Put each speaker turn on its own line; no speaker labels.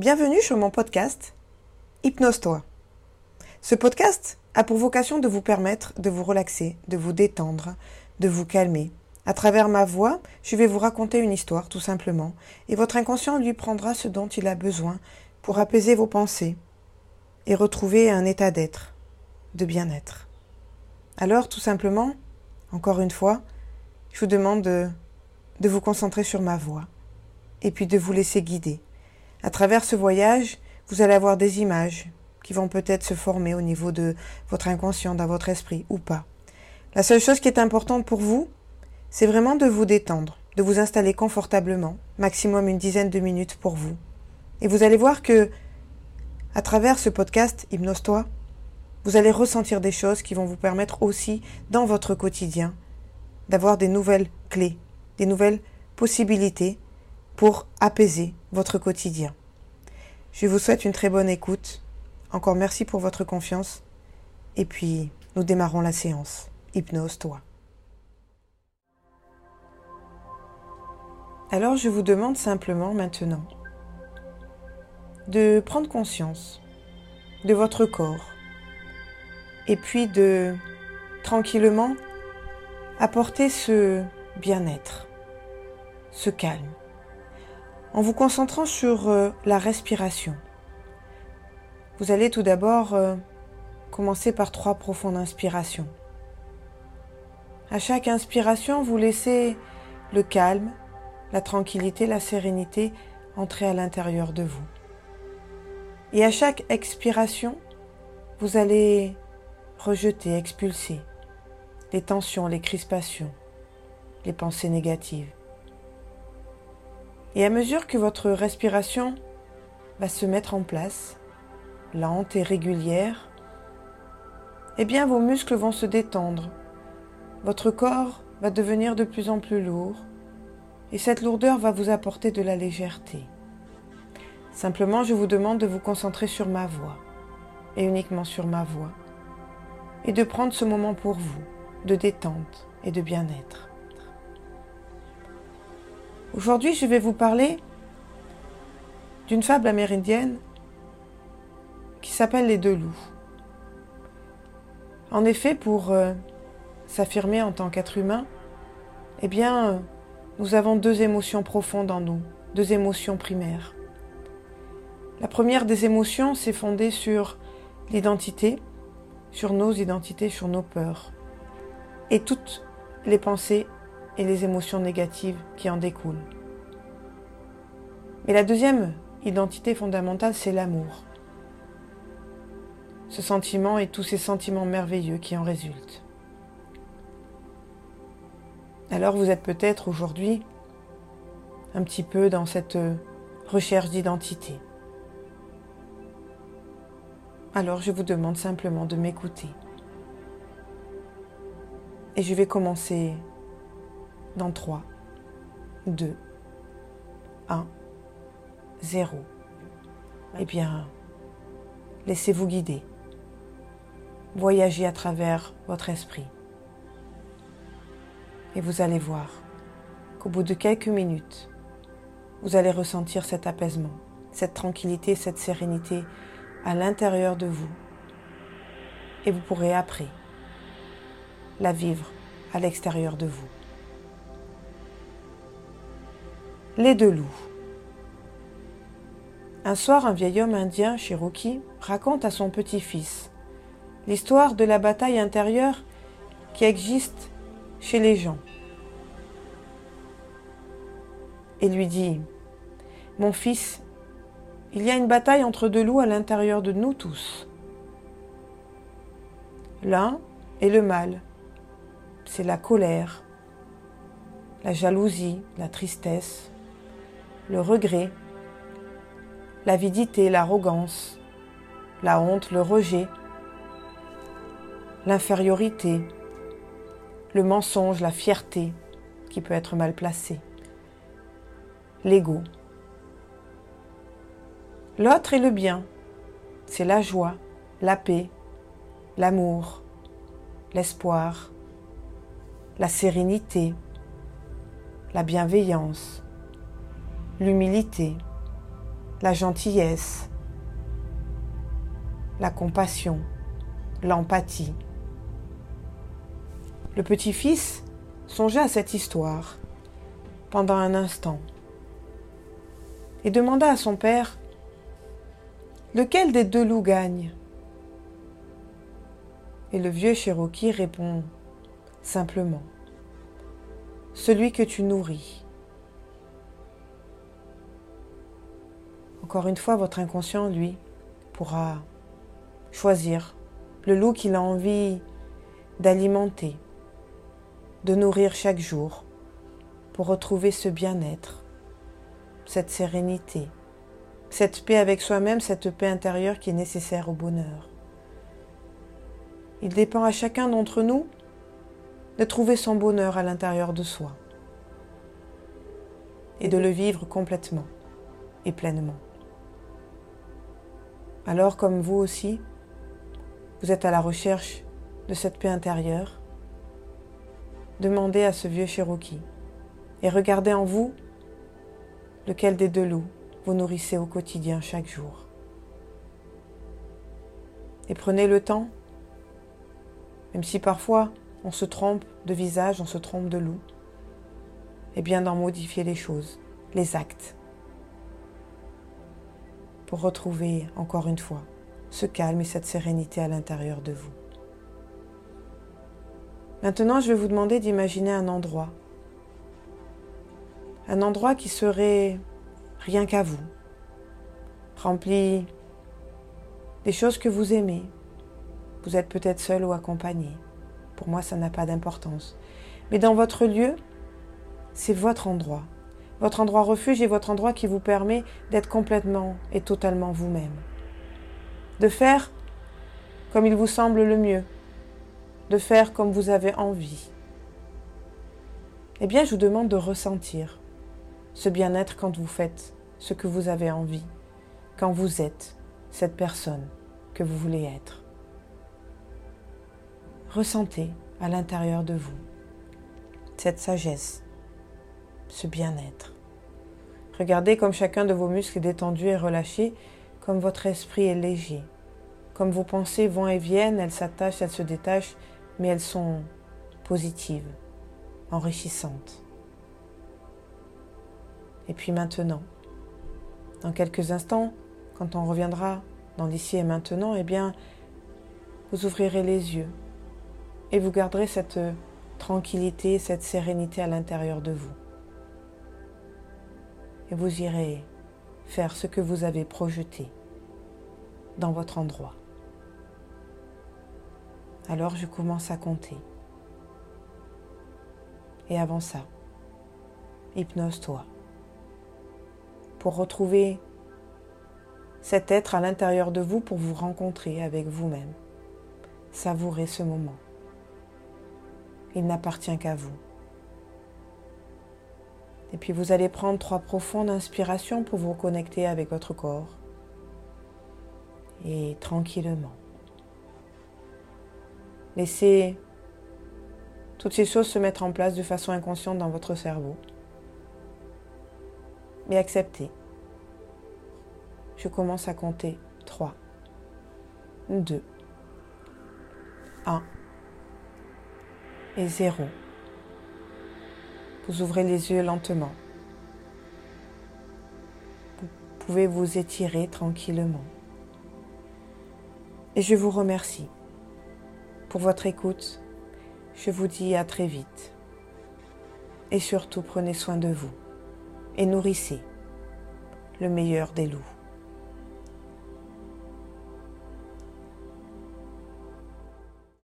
Bienvenue sur mon podcast Hypnose-toi. Ce podcast a pour vocation de vous permettre de vous relaxer, de vous détendre, de vous calmer. À travers ma voix, je vais vous raconter une histoire tout simplement, et votre inconscient lui prendra ce dont il a besoin pour apaiser vos pensées et retrouver un état d'être, de bien-être. Alors, tout simplement, encore une fois, je vous demande de, de vous concentrer sur ma voix et puis de vous laisser guider. À travers ce voyage, vous allez avoir des images qui vont peut-être se former au niveau de votre inconscient, dans votre esprit ou pas. La seule chose qui est importante pour vous, c'est vraiment de vous détendre, de vous installer confortablement, maximum une dizaine de minutes pour vous. Et vous allez voir que, à travers ce podcast Hypnose-toi, vous allez ressentir des choses qui vont vous permettre aussi, dans votre quotidien, d'avoir des nouvelles clés, des nouvelles possibilités pour apaiser votre quotidien. Je vous souhaite une très bonne écoute. Encore merci pour votre confiance. Et puis, nous démarrons la séance. Hypnose-toi. Alors, je vous demande simplement maintenant de prendre conscience de votre corps et puis de tranquillement apporter ce bien-être, ce calme en vous concentrant sur euh, la respiration. Vous allez tout d'abord euh, commencer par trois profondes inspirations. À chaque inspiration, vous laissez le calme, la tranquillité, la sérénité entrer à l'intérieur de vous. Et à chaque expiration, vous allez rejeter, expulser les tensions, les crispations, les pensées négatives. Et à mesure que votre respiration va se mettre en place, lente et régulière, eh bien vos muscles vont se détendre, votre corps va devenir de plus en plus lourd, et cette lourdeur va vous apporter de la légèreté. Simplement, je vous demande de vous concentrer sur ma voix, et uniquement sur ma voix, et de prendre ce moment pour vous, de détente et de bien-être. Aujourd'hui, je vais vous parler d'une fable amérindienne qui s'appelle Les deux loups. En effet, pour euh, s'affirmer en tant qu'être humain, eh bien, nous avons deux émotions profondes en nous, deux émotions primaires. La première des émotions, c'est fondée sur l'identité, sur nos identités, sur nos peurs, et toutes les pensées et les émotions négatives qui en découlent. Mais la deuxième identité fondamentale, c'est l'amour. Ce sentiment et tous ces sentiments merveilleux qui en résultent. Alors vous êtes peut-être aujourd'hui un petit peu dans cette recherche d'identité. Alors je vous demande simplement de m'écouter. Et je vais commencer dans 3, 2, 1, 0. Eh bien, laissez-vous guider. Voyagez à travers votre esprit. Et vous allez voir qu'au bout de quelques minutes, vous allez ressentir cet apaisement, cette tranquillité, cette sérénité à l'intérieur de vous. Et vous pourrez après la vivre à l'extérieur de vous. Les deux loups. Un soir, un vieil homme indien, Cherokee, raconte à son petit-fils l'histoire de la bataille intérieure qui existe chez les gens. Et lui dit, Mon fils, il y a une bataille entre deux loups à l'intérieur de nous tous. L'un est le mal, c'est la colère, la jalousie, la tristesse, le regret, l'avidité, l'arrogance, la honte, le rejet, l'infériorité, le mensonge, la fierté qui peut être mal placée, l'ego. L'autre est le bien, c'est la joie, la paix, l'amour, l'espoir, la sérénité, la bienveillance, l'humilité, la gentillesse, la compassion, l'empathie. Le petit-fils songea à cette histoire pendant un instant et demanda à son père Lequel des deux loups gagne? Et le vieux Cherokee répond simplement Celui que tu nourris. Encore une fois, votre inconscient, lui, pourra choisir le loup qu'il a envie d'alimenter, de nourrir chaque jour pour retrouver ce bien-être, cette sérénité, cette paix avec soi-même, cette paix intérieure qui est nécessaire au bonheur. Il dépend à chacun d'entre nous de trouver son bonheur à l'intérieur de soi et de le vivre complètement et pleinement. Alors comme vous aussi, vous êtes à la recherche de cette paix intérieure, demandez à ce vieux Cherokee et regardez en vous lequel des deux loups vous nourrissez au quotidien chaque jour. Et prenez le temps, même si parfois on se trompe de visage, on se trompe de loup, et bien d'en modifier les choses, les actes, pour retrouver encore une fois ce calme et cette sérénité à l'intérieur de vous. Maintenant, je vais vous demander d'imaginer un endroit. Un endroit qui serait rien qu'à vous, rempli des choses que vous aimez. Vous êtes peut-être seul ou accompagné. Pour moi, ça n'a pas d'importance. Mais dans votre lieu, c'est votre endroit. Votre endroit refuge et votre endroit qui vous permet d'être complètement et totalement vous-même de faire comme il vous semble le mieux, de faire comme vous avez envie. Eh bien, je vous demande de ressentir ce bien-être quand vous faites ce que vous avez envie, quand vous êtes cette personne que vous voulez être. Ressentez à l'intérieur de vous cette sagesse, ce bien-être. Regardez comme chacun de vos muscles est détendu et relâché comme votre esprit est léger, comme vos pensées vont et viennent, elles s'attachent, elles se détachent, mais elles sont positives, enrichissantes. Et puis maintenant, dans quelques instants, quand on reviendra dans l'ici et maintenant, eh bien, vous ouvrirez les yeux et vous garderez cette tranquillité, cette sérénité à l'intérieur de vous. Et vous irez faire ce que vous avez projeté dans votre endroit. Alors je commence à compter. Et avant ça, hypnose-toi pour retrouver cet être à l'intérieur de vous pour vous rencontrer avec vous-même. Savourez ce moment. Il n'appartient qu'à vous. Et puis vous allez prendre trois profondes inspirations pour vous reconnecter avec votre corps. Et tranquillement. Laissez toutes ces choses se mettre en place de façon inconsciente dans votre cerveau. Mais acceptez. Je commence à compter 3, 2, 1 et 0. Vous ouvrez les yeux lentement. Vous pouvez vous étirer tranquillement. Et je vous remercie pour votre écoute. Je vous dis à très vite. Et surtout, prenez soin de vous et nourrissez le meilleur des loups.